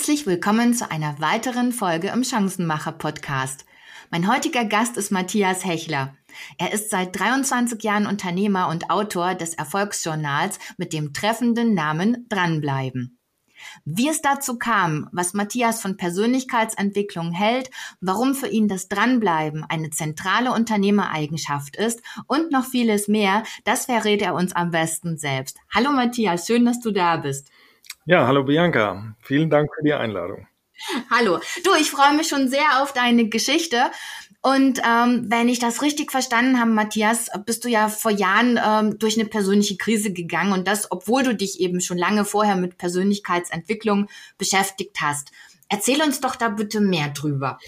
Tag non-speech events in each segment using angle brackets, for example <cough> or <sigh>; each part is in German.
Herzlich willkommen zu einer weiteren Folge im Chancenmacher Podcast. Mein heutiger Gast ist Matthias Hechler. Er ist seit 23 Jahren Unternehmer und Autor des Erfolgsjournals mit dem treffenden Namen Dranbleiben. Wie es dazu kam, was Matthias von Persönlichkeitsentwicklung hält, warum für ihn das Dranbleiben eine zentrale Unternehmereigenschaft ist und noch vieles mehr, das verrät er uns am besten selbst. Hallo Matthias, schön, dass du da bist. Ja, hallo Bianca. Vielen Dank für die Einladung. Hallo. Du, ich freue mich schon sehr auf deine Geschichte. Und ähm, wenn ich das richtig verstanden habe, Matthias, bist du ja vor Jahren ähm, durch eine persönliche Krise gegangen und das, obwohl du dich eben schon lange vorher mit Persönlichkeitsentwicklung beschäftigt hast. Erzähl uns doch da bitte mehr drüber.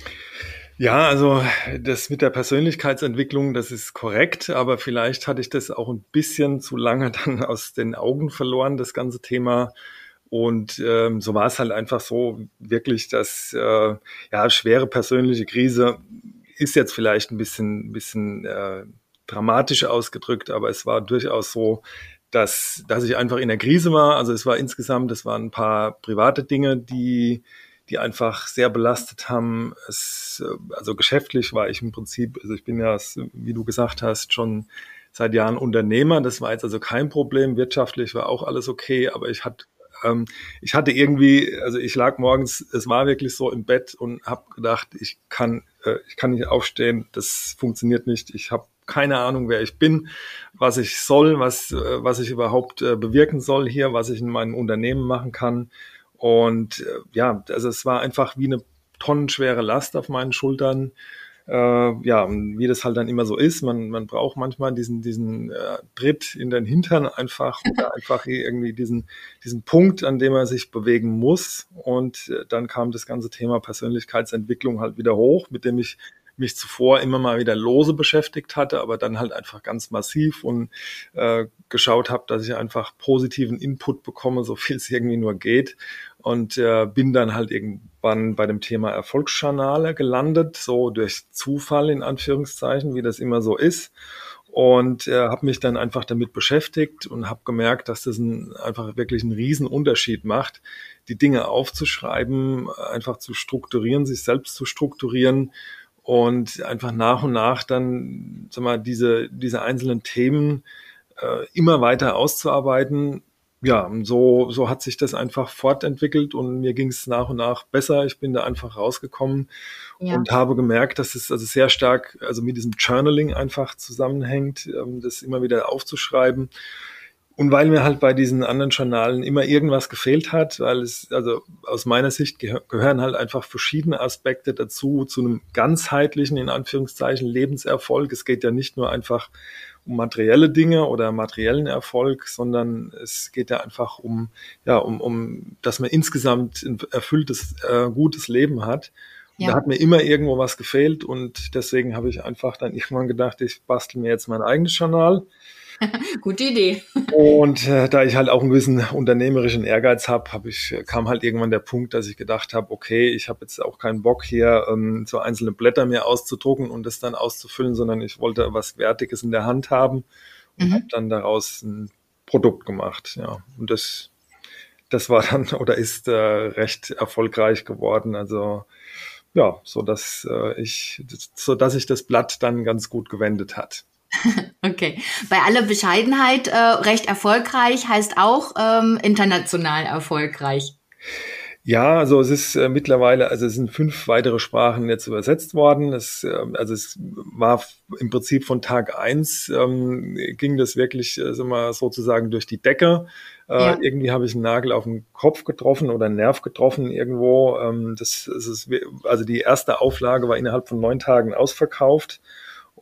Ja, also das mit der Persönlichkeitsentwicklung, das ist korrekt, aber vielleicht hatte ich das auch ein bisschen zu lange <laughs> dann aus den Augen verloren, das ganze Thema und ähm, so war es halt einfach so, wirklich, dass äh, ja schwere persönliche Krise ist jetzt vielleicht ein bisschen, bisschen äh, dramatisch ausgedrückt, aber es war durchaus so, dass, dass ich einfach in der Krise war. Also es war insgesamt, es waren ein paar private Dinge, die, die einfach sehr belastet haben. Es, äh, also geschäftlich war ich im Prinzip, also ich bin ja, wie du gesagt hast, schon seit Jahren Unternehmer. Das war jetzt also kein Problem. Wirtschaftlich war auch alles okay, aber ich hatte ähm, ich hatte irgendwie, also ich lag morgens, es war wirklich so im Bett und habe gedacht, ich kann, äh, ich kann nicht aufstehen, das funktioniert nicht. Ich habe keine Ahnung, wer ich bin, was ich soll, was, äh, was ich überhaupt äh, bewirken soll hier, was ich in meinem Unternehmen machen kann. Und äh, ja, also es war einfach wie eine tonnenschwere Last auf meinen Schultern äh, ja, wie das halt dann immer so ist, man, man braucht manchmal diesen, diesen äh, Tritt in den Hintern einfach <laughs> oder einfach irgendwie diesen, diesen Punkt, an dem er sich bewegen muss. Und äh, dann kam das ganze Thema Persönlichkeitsentwicklung halt wieder hoch, mit dem ich mich zuvor immer mal wieder lose beschäftigt hatte, aber dann halt einfach ganz massiv und äh, geschaut habe, dass ich einfach positiven Input bekomme, so viel es irgendwie nur geht. Und äh, bin dann halt irgendwann bei dem Thema Erfolgsjournale gelandet, so durch Zufall in Anführungszeichen, wie das immer so ist. Und äh, habe mich dann einfach damit beschäftigt und habe gemerkt, dass das ein, einfach wirklich einen riesen Unterschied macht, die Dinge aufzuschreiben, einfach zu strukturieren, sich selbst zu strukturieren und einfach nach und nach dann, sag mal, diese, diese einzelnen Themen äh, immer weiter auszuarbeiten. Ja, so, so hat sich das einfach fortentwickelt und mir ging es nach und nach besser. Ich bin da einfach rausgekommen ja. und habe gemerkt, dass es also sehr stark also mit diesem Journaling einfach zusammenhängt, ähm, das immer wieder aufzuschreiben. Und weil mir halt bei diesen anderen Journalen immer irgendwas gefehlt hat, weil es, also aus meiner Sicht gehör, gehören halt einfach verschiedene Aspekte dazu, zu einem ganzheitlichen, in Anführungszeichen, Lebenserfolg. Es geht ja nicht nur einfach um materielle Dinge oder materiellen Erfolg, sondern es geht ja einfach um, ja, um, um, dass man insgesamt ein erfülltes, äh, gutes Leben hat. Ja. Da hat mir immer irgendwo was gefehlt und deswegen habe ich einfach dann <laughs> irgendwann gedacht, ich bastel mir jetzt mein eigenes Journal <laughs> Gute Idee. Und äh, da ich halt auch einen gewissen unternehmerischen Ehrgeiz habe, hab ich, kam halt irgendwann der Punkt, dass ich gedacht habe, okay, ich habe jetzt auch keinen Bock hier ähm, so einzelne Blätter mir auszudrucken und das dann auszufüllen, sondern ich wollte was Wertiges in der Hand haben und mhm. habe dann daraus ein Produkt gemacht. Ja, und das, das war dann <laughs> oder ist äh, recht erfolgreich geworden. Also ja, so dass äh, ich, so dass sich das Blatt dann ganz gut gewendet hat. <laughs> Okay. Bei aller Bescheidenheit äh, recht erfolgreich heißt auch ähm, international erfolgreich. Ja, also es ist äh, mittlerweile, also es sind fünf weitere Sprachen jetzt übersetzt worden. Es, äh, also es war im Prinzip von Tag eins ähm, ging das wirklich äh, sagen wir, sozusagen durch die Decke. Äh, ja. Irgendwie habe ich einen Nagel auf den Kopf getroffen oder einen Nerv getroffen irgendwo. Ähm, das, das ist, also die erste Auflage war innerhalb von neun Tagen ausverkauft.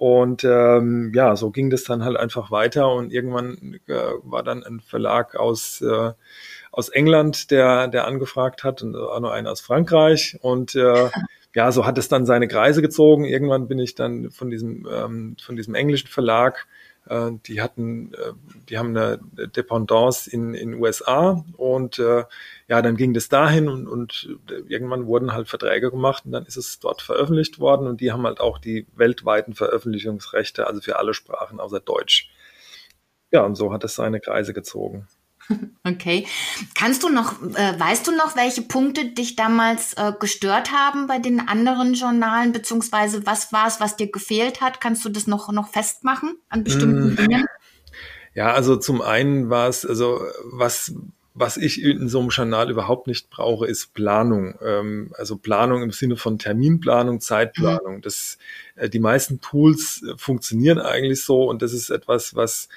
Und ähm, ja, so ging das dann halt einfach weiter und irgendwann äh, war dann ein Verlag aus, äh, aus England, der, der angefragt hat und auch noch einer aus Frankreich und äh, <laughs> ja, so hat es dann seine Kreise gezogen. Irgendwann bin ich dann von diesem, ähm, von diesem englischen Verlag äh, die hatten, äh, die haben eine Dependance in in USA und äh, ja, dann ging das dahin und, und irgendwann wurden halt Verträge gemacht und dann ist es dort veröffentlicht worden und die haben halt auch die weltweiten Veröffentlichungsrechte, also für alle Sprachen außer Deutsch. Ja, und so hat es seine Kreise gezogen. <laughs> Okay. Kannst du noch, äh, weißt du noch, welche Punkte dich damals äh, gestört haben bei den anderen Journalen, beziehungsweise was war es, was dir gefehlt hat? Kannst du das noch, noch festmachen an bestimmten mm. Dingen? Ja, also zum einen war es, also was, was ich in so einem Journal überhaupt nicht brauche, ist Planung. Ähm, also Planung im Sinne von Terminplanung, Zeitplanung. Mhm. Das, äh, die meisten Tools äh, funktionieren eigentlich so und das ist etwas, was,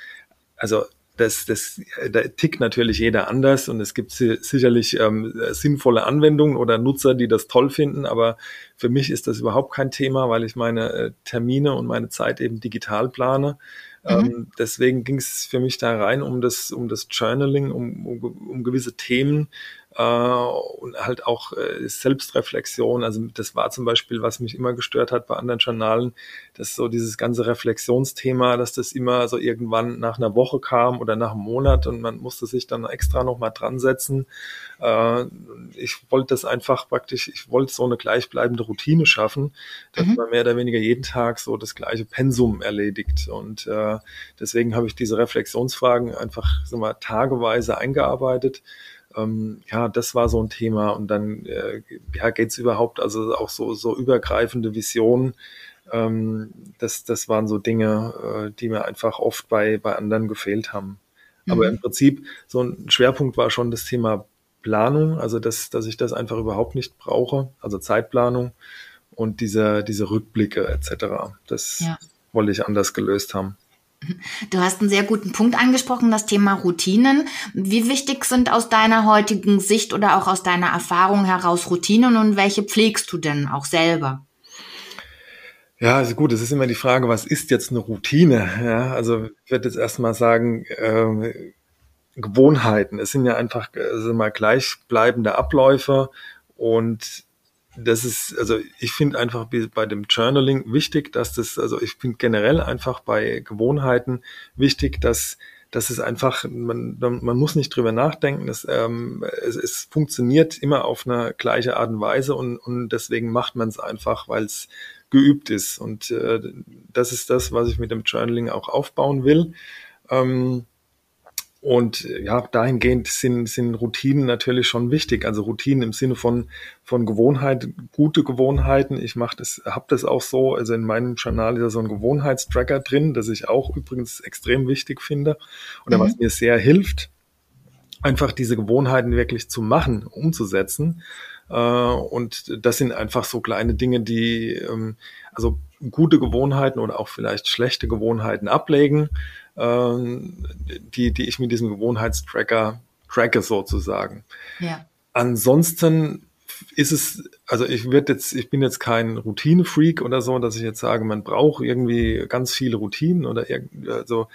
also das, das, da tickt natürlich jeder anders und es gibt sicherlich ähm, sinnvolle Anwendungen oder Nutzer, die das toll finden, aber für mich ist das überhaupt kein Thema, weil ich meine äh, Termine und meine Zeit eben digital plane. Mhm. Ähm, deswegen ging es für mich da rein um das, um das Journaling, um, um, um gewisse Themen, äh, und halt auch äh, Selbstreflexion. Also das war zum Beispiel, was mich immer gestört hat bei anderen Journalen, dass so dieses ganze Reflexionsthema, dass das immer so irgendwann nach einer Woche kam oder nach einem Monat und man musste sich dann extra nochmal dran setzen. Äh, ich wollte das einfach praktisch, ich wollte so eine gleichbleibende Routine schaffen, dass mhm. man mehr oder weniger jeden Tag so das gleiche Pensum erledigt. Und äh, deswegen habe ich diese Reflexionsfragen einfach so mal tageweise eingearbeitet ähm, ja, das war so ein Thema. Und dann äh, ja, geht es überhaupt, also auch so, so übergreifende Visionen. Ähm, das, das waren so Dinge, äh, die mir einfach oft bei, bei anderen gefehlt haben. Mhm. Aber im Prinzip, so ein Schwerpunkt war schon das Thema Planung, also dass, dass ich das einfach überhaupt nicht brauche, also Zeitplanung und diese, diese Rückblicke etc. Das ja. wollte ich anders gelöst haben. Du hast einen sehr guten Punkt angesprochen, das Thema Routinen. Wie wichtig sind aus deiner heutigen Sicht oder auch aus deiner Erfahrung heraus Routinen und welche pflegst du denn auch selber? Ja, also gut, es ist immer die Frage, was ist jetzt eine Routine? Ja, also ich werde jetzt erstmal sagen, äh, Gewohnheiten. Es sind ja einfach also mal gleichbleibende Abläufe und das ist, also ich finde einfach bei dem Journaling wichtig, dass das, also ich finde generell einfach bei Gewohnheiten wichtig, dass dass es einfach, man, man muss nicht drüber nachdenken, es, ähm, es, es funktioniert immer auf eine gleiche Art und Weise und, und deswegen macht man es einfach, weil es geübt ist. Und äh, das ist das, was ich mit dem Journaling auch aufbauen will. Ähm, und äh, ja, dahingehend sind, sind Routinen natürlich schon wichtig. Also Routinen im Sinne von, von Gewohnheit, gute Gewohnheiten. Ich mache das, habe das auch so. Also in meinem Journal ist ja so ein Gewohnheitstracker drin, das ich auch übrigens extrem wichtig finde oder mhm. was mir sehr hilft, einfach diese Gewohnheiten wirklich zu machen, umzusetzen. Äh, und das sind einfach so kleine Dinge, die ähm, also gute Gewohnheiten oder auch vielleicht schlechte Gewohnheiten ablegen ähm, die, die ich mit diesem Gewohnheitstracker tracke sozusagen. Ja. Ansonsten ist es, also ich werde jetzt, ich bin jetzt kein Routine-Freak oder so, dass ich jetzt sage, man braucht irgendwie ganz viele Routinen oder so.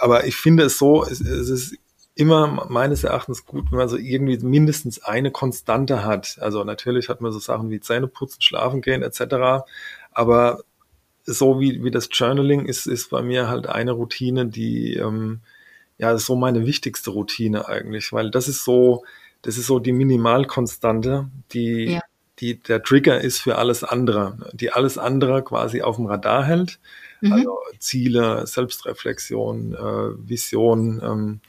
Aber ich finde es so, es, es ist immer meines Erachtens gut, wenn man so irgendwie mindestens eine Konstante hat. Also natürlich hat man so Sachen wie Zähne putzen, schlafen gehen etc. Aber so wie, wie das Journaling ist, ist bei mir halt eine Routine, die, ähm, ja, so meine wichtigste Routine eigentlich, weil das ist so, das ist so die Minimalkonstante, die, ja. die der Trigger ist für alles andere, die alles andere quasi auf dem Radar hält. Mhm. Also Ziele, Selbstreflexion, äh, Vision, ähm,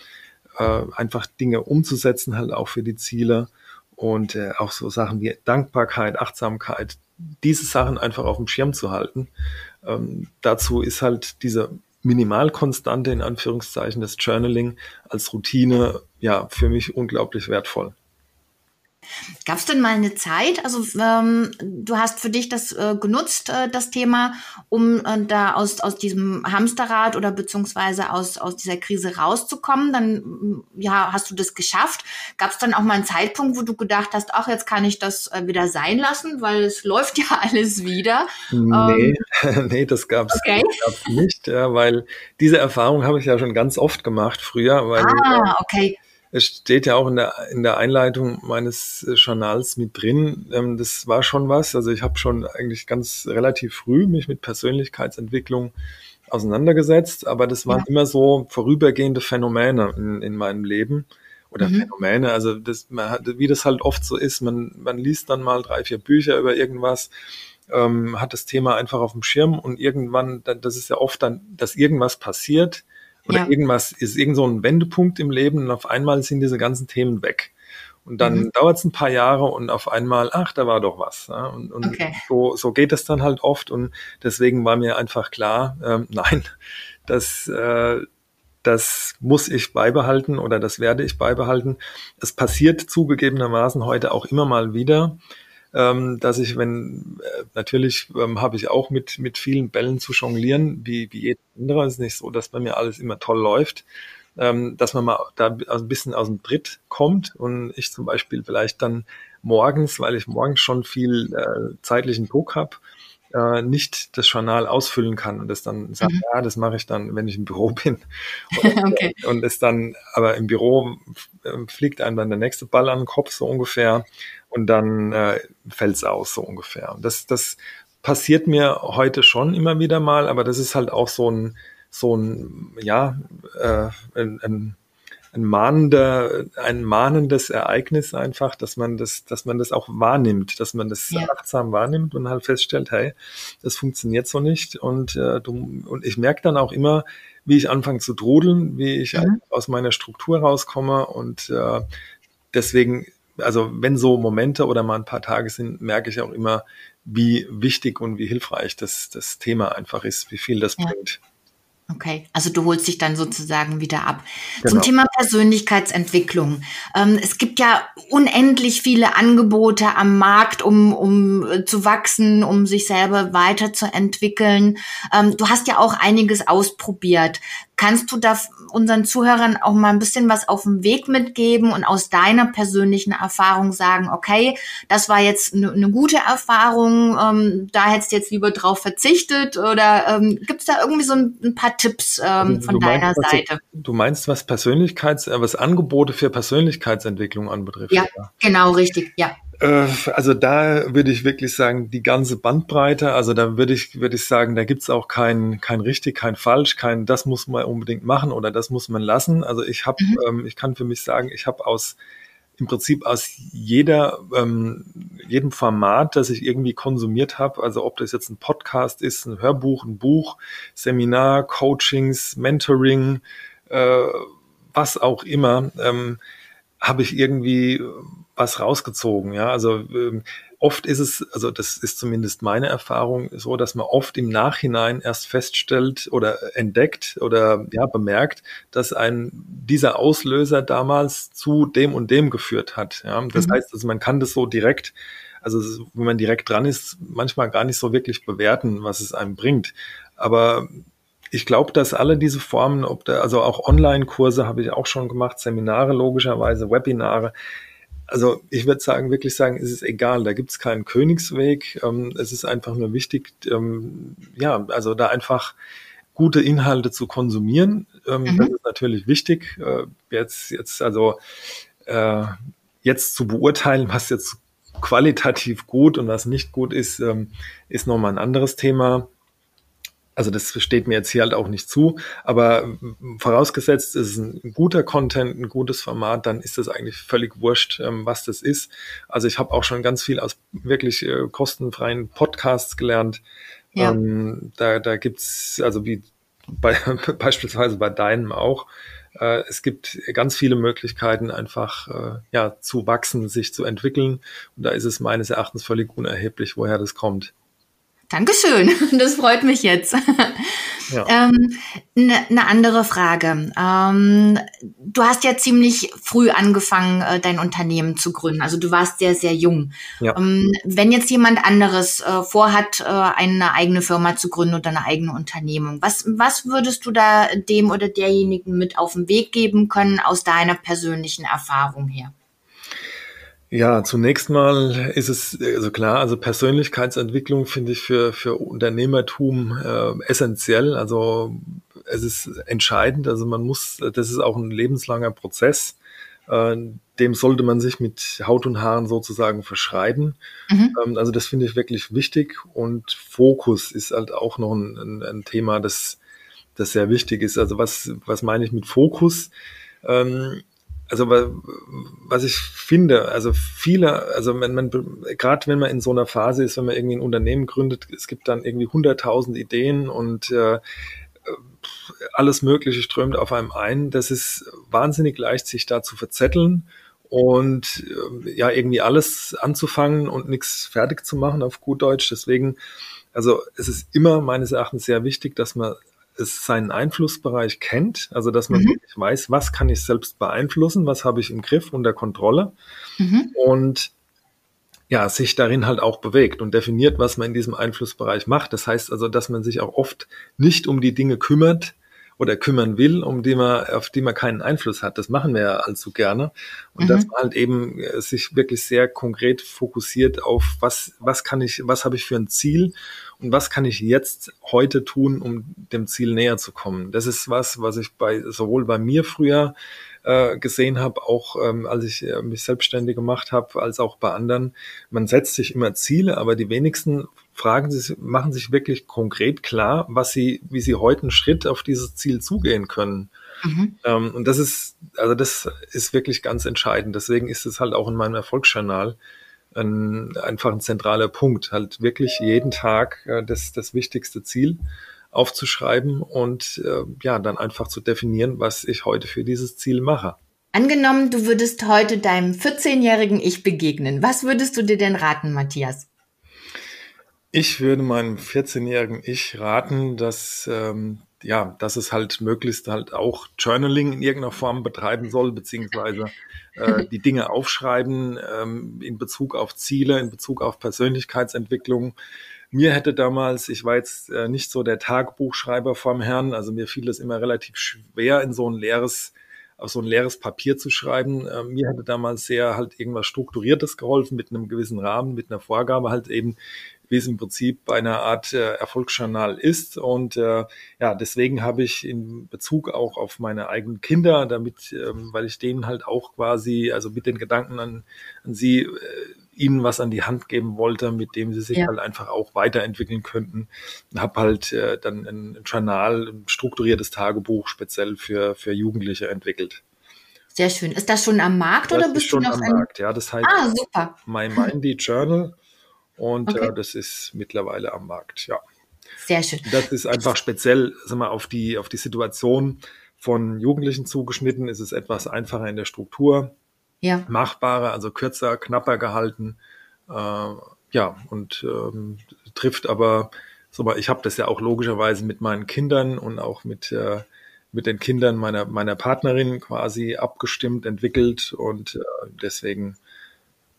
äh, einfach Dinge umzusetzen, halt auch für die Ziele und äh, auch so Sachen wie Dankbarkeit, Achtsamkeit, diese Sachen einfach auf dem Schirm zu halten. Ähm, dazu ist halt diese Minimalkonstante in Anführungszeichen des Journaling als Routine ja für mich unglaublich wertvoll. Gab es denn mal eine Zeit, also ähm, du hast für dich das äh, genutzt, äh, das Thema, um äh, da aus, aus diesem Hamsterrad oder beziehungsweise aus, aus dieser Krise rauszukommen, dann ja, hast du das geschafft. Gab es dann auch mal einen Zeitpunkt, wo du gedacht hast, ach, jetzt kann ich das äh, wieder sein lassen, weil es <laughs> läuft ja alles wieder? Nee, ähm, <laughs> nee das gab es okay. nicht, ja, weil diese Erfahrung habe ich ja schon ganz oft gemacht früher. Weil, ah, okay es steht ja auch in der, in der Einleitung meines äh, Journals mit drin. Ähm, das war schon was. Also ich habe schon eigentlich ganz relativ früh mich mit Persönlichkeitsentwicklung auseinandergesetzt, aber das waren ja. immer so vorübergehende Phänomene in, in meinem Leben oder mhm. Phänomene. Also das, man hat, wie das halt oft so ist, man, man liest dann mal drei, vier Bücher über irgendwas, ähm, hat das Thema einfach auf dem Schirm und irgendwann, das ist ja oft dann, dass irgendwas passiert oder Ja. irgendwas ist irgend so ein Wendepunkt im Leben und auf einmal sind diese ganzen Themen weg. Und dann mhm. dauert es ein paar Jahre und auf einmal, ach, da war doch was. Ja? Und, und Okay. so, so geht es dann halt oft. Und deswegen war mir einfach klar, ähm, <laughs> nein, das, äh, das muss ich beibehalten oder das werde ich beibehalten. Es passiert zugegebenermaßen heute auch immer mal wieder, ähm, dass ich, wenn, äh, natürlich ähm, habe ich auch mit, mit vielen Bällen zu jonglieren, wie, wie jeder andere. Es ist nicht so, dass bei mir alles immer toll läuft ähm, dass man mal da ein bisschen aus dem Tritt kommt und ich zum Beispiel vielleicht dann morgens, weil ich morgens schon viel äh, zeitlichen Druck habe, äh, nicht das Journal ausfüllen kann und das dann sagt, Mhm. ja, das mache ich dann, wenn ich im Büro <laughs> bin. Und, <laughs> Okay. und es dann, aber im Büro äh, fliegt einem dann der nächste Ball an den Kopf so ungefähr und dann äh, fällt's aus so ungefähr. Und das, das passiert mir heute schon immer wieder mal, aber das ist halt auch so ein so ein, ja, äh, ein, ein, ein mahnender, ein mahnendes Ereignis einfach, dass man das, dass man das auch wahrnimmt, dass man das Ja. achtsam wahrnimmt und halt feststellt, hey, das funktioniert so nicht. Und, äh, du, und ich merke dann auch immer, wie ich anfange zu trudeln, wie ich Mhm. aus meiner Struktur rauskomme und äh, deswegen, also wenn so Momente oder mal ein paar Tage sind, merke ich auch immer, wie wichtig und wie hilfreich das, das Thema einfach ist, wie viel das Ja. bringt. Okay, also du holst dich dann sozusagen wieder ab. Genau. Zum Thema Persönlichkeitsentwicklung. Ähm, es gibt ja unendlich viele Angebote am Markt, um, um äh, zu wachsen, um sich selber weiterzuentwickeln. Ähm, du hast ja auch einiges ausprobiert. Kannst du da unseren Zuhörern auch mal ein bisschen was auf den Weg mitgeben und aus deiner persönlichen Erfahrung sagen, okay, das war jetzt eine eine gute Erfahrung, ähm, da hättest du jetzt lieber drauf verzichtet oder ähm, gibt es da irgendwie so ein, ein paar Tipps ähm, Also von meinst, deiner was- Seite? Du meinst, was Persönlichkeits, äh, was Angebote für Persönlichkeitsentwicklung anbetrifft? Ja, genau, richtig, ja. Äh, Also da würde ich wirklich sagen, die ganze Bandbreite, also da würde ich, würde ich sagen, da gibt's auch kein, kein richtig, kein falsch, kein das muss man unbedingt machen oder das muss man lassen. Also ich habe, Mhm. ähm, ich kann für mich sagen, ich habe aus im Prinzip aus jeder, ähm, jedem Format, das ich irgendwie konsumiert habe, also ob das jetzt ein Podcast ist, ein Hörbuch, ein Buch, Seminar, Coachings, Mentoring, äh, was auch immer, ähm, habe ich irgendwie was rausgezogen. Ja, also ähm, oft ist es, also das ist zumindest meine Erfahrung, so, dass man oft im Nachhinein erst feststellt oder entdeckt oder ja bemerkt, dass ein dieser Auslöser damals zu dem und dem geführt hat. Ja, das Mhm. heißt, also man kann das so direkt also wenn man direkt dran ist, manchmal gar nicht so wirklich bewerten, was es einem bringt. Aber ich glaube, dass alle diese Formen, ob da, also auch Online-Kurse habe ich auch schon gemacht, Seminare logischerweise, Webinare. Also ich würde sagen, wirklich sagen, es ist egal, da gibt es keinen Königsweg. Ähm, es ist einfach nur wichtig, ähm, ja, also da einfach gute Inhalte zu konsumieren. Ähm, Mhm. Das ist natürlich wichtig. Äh, jetzt, jetzt, also äh, jetzt zu beurteilen, was jetzt qualitativ gut und was nicht gut ist, ähm, ist nochmal ein anderes Thema. Also das steht mir jetzt hier halt auch nicht zu, aber vorausgesetzt es ist ein guter Content, ein gutes Format, dann ist das eigentlich völlig wurscht, ähm, was das ist. Also ich habe auch schon ganz viel aus wirklich äh, kostenfreien Podcasts gelernt. Ja. Ähm, da da gibt's also wie bei, <laughs> beispielsweise bei deinem auch. Äh, es gibt ganz viele Möglichkeiten, einfach äh, ja zu wachsen, sich zu entwickeln. Und da ist es meines Erachtens völlig unerheblich, woher das kommt. Dankeschön, <laughs> das freut mich jetzt. Ja. Ähm, Eine ne andere Frage. Ähm, du hast ja ziemlich früh angefangen, äh, dein Unternehmen zu gründen. Also du warst sehr, sehr jung. Ja. Ähm, wenn jetzt jemand anderes äh, vorhat, äh, eine eigene Firma zu gründen oder eine eigene Unternehmung, was, was würdest du da dem oder derjenigen mit auf den Weg geben können aus deiner persönlichen Erfahrung her? Ja, zunächst mal ist es also klar, also Persönlichkeitsentwicklung finde ich für, für Unternehmertum äh, essentiell. Also es ist entscheidend. Also man muss, das ist auch ein lebenslanger Prozess. Äh, dem sollte man sich mit Haut und Haaren sozusagen verschreiben. Mhm. Ähm, also das finde ich wirklich wichtig. Und Fokus ist halt auch noch ein, ein, ein Thema, das, das sehr wichtig ist. Also was, was meine ich mit Fokus? Ähm, also wa- was ich finde, also viele, also wenn man gerade wenn man in so einer Phase ist, wenn man irgendwie ein Unternehmen gründet, es gibt dann irgendwie hunderttausend Ideen und äh, alles Mögliche strömt auf einem ein. Das ist wahnsinnig leicht, sich da zu verzetteln und äh, ja, irgendwie alles anzufangen und nichts fertig zu machen auf gut Deutsch. Deswegen, also es ist immer meines Erachtens sehr wichtig, dass man es seinen Einflussbereich kennt, also dass man mhm. weiß, was kann ich selbst beeinflussen, was habe ich im Griff, unter Kontrolle mhm. und ja, sich darin halt auch bewegt und definiert, was man in diesem Einflussbereich macht. Das heißt also, dass man sich auch oft nicht um die Dinge kümmert, oder kümmern will, um die man, auf die man keinen Einfluss hat. Das machen wir ja allzu gerne. Und mhm. dass man halt eben äh, sich wirklich sehr konkret fokussiert auf was, was kann ich, was habe ich für ein Ziel und was kann ich jetzt heute tun, um dem Ziel näher zu kommen. Das ist was, was ich bei, sowohl bei mir früher äh, gesehen habe, auch ähm, als ich äh, mich selbstständig gemacht habe, als auch bei anderen. Man setzt sich immer Ziele, aber die wenigsten fragen sich, machen sich wirklich konkret klar, was sie, wie sie heute einen Schritt auf dieses Ziel zugehen können. Mhm. Ähm, und das ist, also das ist wirklich ganz entscheidend. Deswegen ist es halt auch in meinem Erfolgsjournal ein, einfach ein zentraler Punkt, halt wirklich jeden Tag äh, das, das wichtigste Ziel aufzuschreiben und äh, ja, dann einfach zu definieren, was ich heute für dieses Ziel mache. Angenommen, du würdest heute deinem 14-jährigen Ich begegnen. Was würdest du dir denn raten, Matthias? Ich würde meinem 14-jährigen Ich raten, dass, ähm, ja, dass es halt möglichst halt auch Journaling in irgendeiner Form betreiben soll, beziehungsweise äh, <laughs> die Dinge aufschreiben ähm, in Bezug auf Ziele, in Bezug auf Persönlichkeitsentwicklung. Mir hätte damals, ich war jetzt äh, nicht so der Tagebuchschreiber vom Herrn, also mir fiel es immer relativ schwer, in so ein leeres auf so ein leeres Papier zu schreiben. Äh, mir hätte damals sehr halt irgendwas Strukturiertes geholfen mit einem gewissen Rahmen, mit einer Vorgabe halt eben, wie es im Prinzip bei einer Art äh, Erfolgsjournal ist. Und äh, ja, deswegen habe ich in Bezug auch auf meine eigenen Kinder, damit, ähm, weil ich denen halt auch quasi, also mit den Gedanken an, an sie, äh, ihnen was an die Hand geben wollte, mit dem sie sich ja. halt einfach auch weiterentwickeln könnten. Habe halt äh, dann ein Journal, ein strukturiertes Tagebuch speziell für, für Jugendliche entwickelt. Sehr schön. Ist das schon am Markt das oder bist du noch am Markt? Ja, das heißt ah, super. My Mindy Journal und okay. äh, das ist mittlerweile am Markt, ja. Sehr schön. Das ist einfach speziell, sag mal, auf die, auf die Situation von Jugendlichen zugeschnitten. Ist es etwas einfacher in der Struktur, ja. machbarer, also kürzer, knapper gehalten. Äh, ja, und ähm, trifft aber, so mal, ich habe das ja auch logischerweise mit meinen Kindern und auch mit äh, mit den Kindern meiner meiner Partnerin quasi abgestimmt, entwickelt und äh, deswegen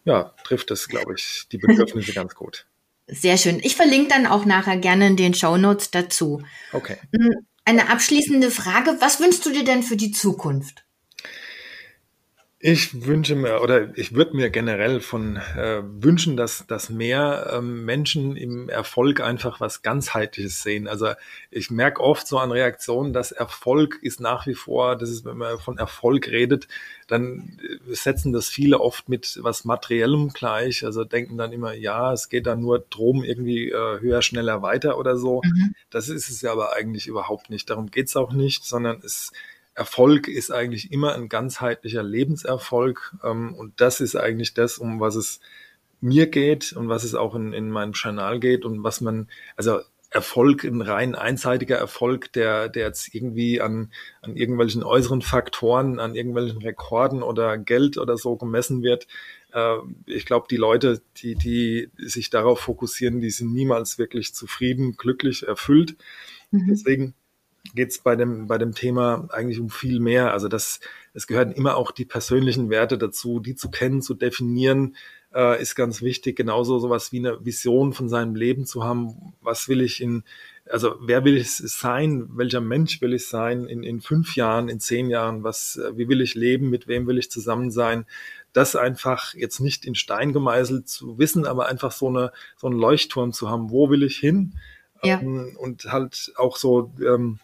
ja, trifft das, glaube ich, die Bedürfnisse <laughs> ganz gut. Sehr schön. Ich verlinke dann auch nachher gerne in den Show Notes dazu. Okay. Hm, eine abschließende Frage. Was wünschst du dir denn für die Zukunft? Ich wünsche mir oder ich würde mir generell von äh, wünschen, dass, dass mehr ähm, Menschen im Erfolg einfach was ganzheitliches sehen. Also ich merke oft so an Reaktionen, dass Erfolg ist nach wie vor, das ist, wenn man von Erfolg redet, dann äh, setzen das viele oft mit was Materiellem gleich. Also denken dann immer, ja, es geht dann nur drum, irgendwie äh, höher, schneller, weiter oder so. Mhm. Das ist es ja aber eigentlich überhaupt nicht. Darum geht's auch nicht, sondern es Erfolg ist eigentlich immer ein ganzheitlicher Lebenserfolg. Ähm, und das ist eigentlich das, um was es mir geht und was es auch in, in meinem Kanal geht und was man, also Erfolg, ein rein einseitiger Erfolg, der, der jetzt irgendwie an, an irgendwelchen äußeren Faktoren, an irgendwelchen Rekorden oder Geld oder so gemessen wird. Äh, ich glaube, die Leute, die, die sich darauf fokussieren, die sind niemals wirklich zufrieden, glücklich, erfüllt. Mhm. Deswegen geht es bei dem, bei dem Thema eigentlich um viel mehr. Also das, es gehören immer auch die persönlichen Werte dazu, die zu kennen, zu definieren, äh, ist ganz wichtig. Genauso sowas wie eine Vision von seinem Leben zu haben. Was will ich in, also wer will ich sein? Welcher Mensch will ich sein in, in fünf Jahren, in zehn Jahren? Was, äh, wie will ich leben? Mit wem will ich zusammen sein? Das einfach jetzt nicht in Stein gemeißelt zu wissen, aber einfach so eine, so einen Leuchtturm zu haben. Wo will ich hin? Ja. Ähm, und halt auch so, ähm,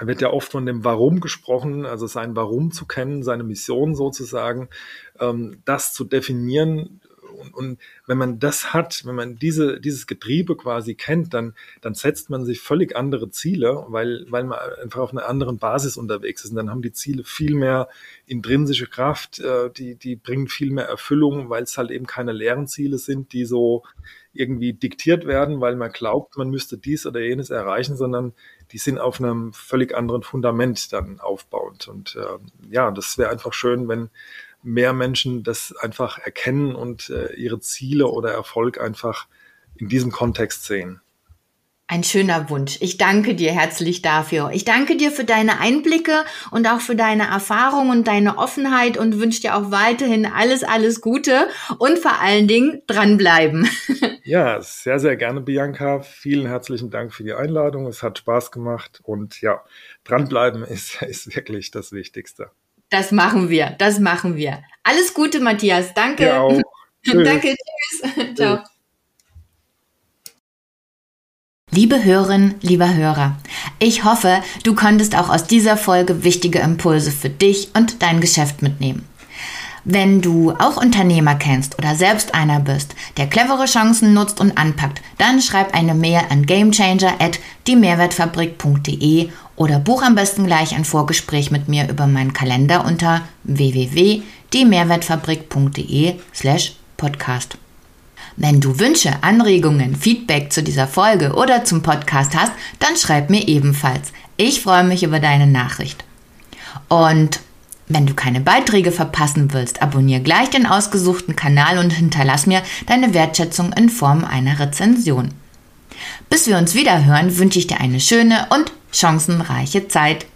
wird ja oft von dem Warum gesprochen, also sein Warum zu kennen, seine Mission sozusagen, ähm, das zu definieren und, und wenn man das hat, wenn man diese, dieses Getriebe quasi kennt, dann, dann setzt man sich völlig andere Ziele, weil, weil man einfach auf einer anderen Basis unterwegs ist. Und dann haben die Ziele viel mehr intrinsische Kraft, äh, die, die bringen viel mehr Erfüllung, weil es halt eben keine leeren Ziele sind, die so irgendwie diktiert werden, weil man glaubt, man müsste dies oder jenes erreichen, sondern die sind auf einem völlig anderen Fundament dann aufbauend. Und äh, ja, das wäre einfach schön, wenn mehr Menschen das einfach erkennen und äh, ihre Ziele oder Erfolg einfach in diesem Kontext sehen. Ein schöner Wunsch. Ich danke dir herzlich dafür. Ich danke dir für deine Einblicke und auch für deine Erfahrung und deine Offenheit und wünsche dir auch weiterhin alles, alles Gute und vor allen Dingen dranbleiben. <laughs> Ja, sehr, sehr gerne, Bianca. Vielen herzlichen Dank für die Einladung. Es hat Spaß gemacht und ja, dranbleiben <laughs> ist, ist wirklich das Wichtigste. Das machen wir, das machen wir. Alles Gute, Matthias. Danke. Ja. <laughs> Tschüss. Danke, <laughs> tschüss. Ciao. Liebe Hörerin, lieber Hörer, ich hoffe, du konntest auch aus dieser Folge wichtige Impulse für dich und dein Geschäft mitnehmen. Wenn du auch Unternehmer kennst oder selbst einer bist, der clevere Chancen nutzt und anpackt, dann schreib eine Mail an gamechanger at diemehrwertfabrik.de oder buch am besten gleich ein Vorgespräch mit mir über meinen Kalender unter www.diemehrwertfabrik.de slash podcast. Wenn du Wünsche, Anregungen, Feedback zu dieser Folge oder zum Podcast hast, dann schreib mir ebenfalls. Ich freue mich über deine Nachricht. Und wenn du keine Beiträge verpassen willst, abonniere gleich den ausgesuchten Kanal und hinterlass mir deine Wertschätzung in Form einer Rezension. Bis wir uns wieder hören, wünsche ich dir eine schöne und chancenreiche Zeit.